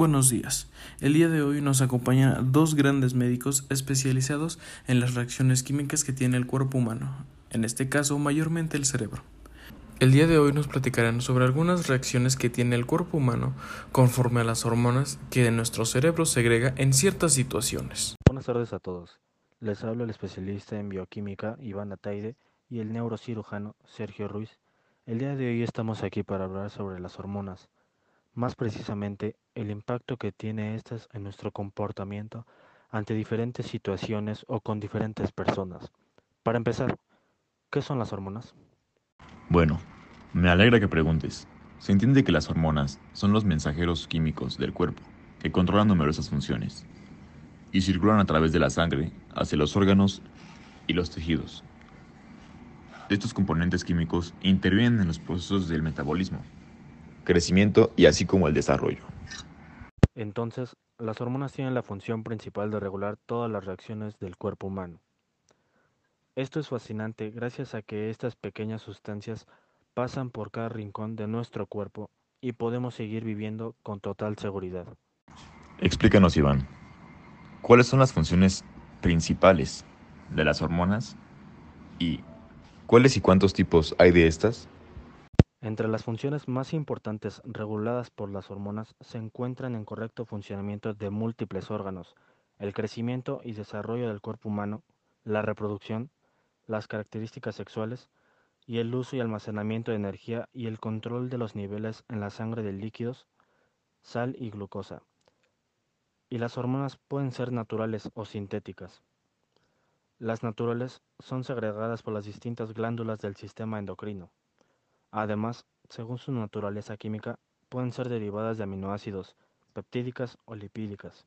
Buenos días. El día de hoy nos acompañan dos grandes médicos especializados en las reacciones químicas que tiene el cuerpo humano, en este caso mayormente el cerebro. El día de hoy nos platicarán sobre algunas reacciones que tiene el cuerpo humano conforme a las hormonas que nuestro cerebro segrega en ciertas situaciones. Buenas tardes a todos. Les habla el especialista en bioquímica Iván Ataide y el neurocirujano Sergio Ruiz. El día de hoy estamos aquí para hablar sobre las hormonas más precisamente el impacto que tiene estas en nuestro comportamiento ante diferentes situaciones o con diferentes personas. Para empezar, ¿qué son las hormonas? Bueno, me alegra que preguntes. Se entiende que las hormonas son los mensajeros químicos del cuerpo que controlan numerosas funciones y circulan a través de la sangre hacia los órganos y los tejidos. Estos componentes químicos intervienen en los procesos del metabolismo, crecimiento y así como el desarrollo. Entonces, las hormonas tienen la función principal de regular todas las reacciones del cuerpo humano. Esto es fascinante gracias a que estas pequeñas sustancias pasan por cada rincón de nuestro cuerpo y podemos seguir viviendo con total seguridad. Explícanos, Iván, ¿cuáles son las funciones principales de las hormonas y cuáles y cuántos tipos hay de estas? Entre las funciones más importantes reguladas por las hormonas se encuentran el correcto funcionamiento de múltiples órganos, el crecimiento y desarrollo del cuerpo humano, la reproducción, las características sexuales y el uso y almacenamiento de energía y el control de los niveles en la sangre de líquidos, sal y glucosa. Y las hormonas pueden ser naturales o sintéticas. Las naturales son segregadas por las distintas glándulas del sistema endocrino. Además, según su naturaleza química, pueden ser derivadas de aminoácidos, peptídicas o lipídicas.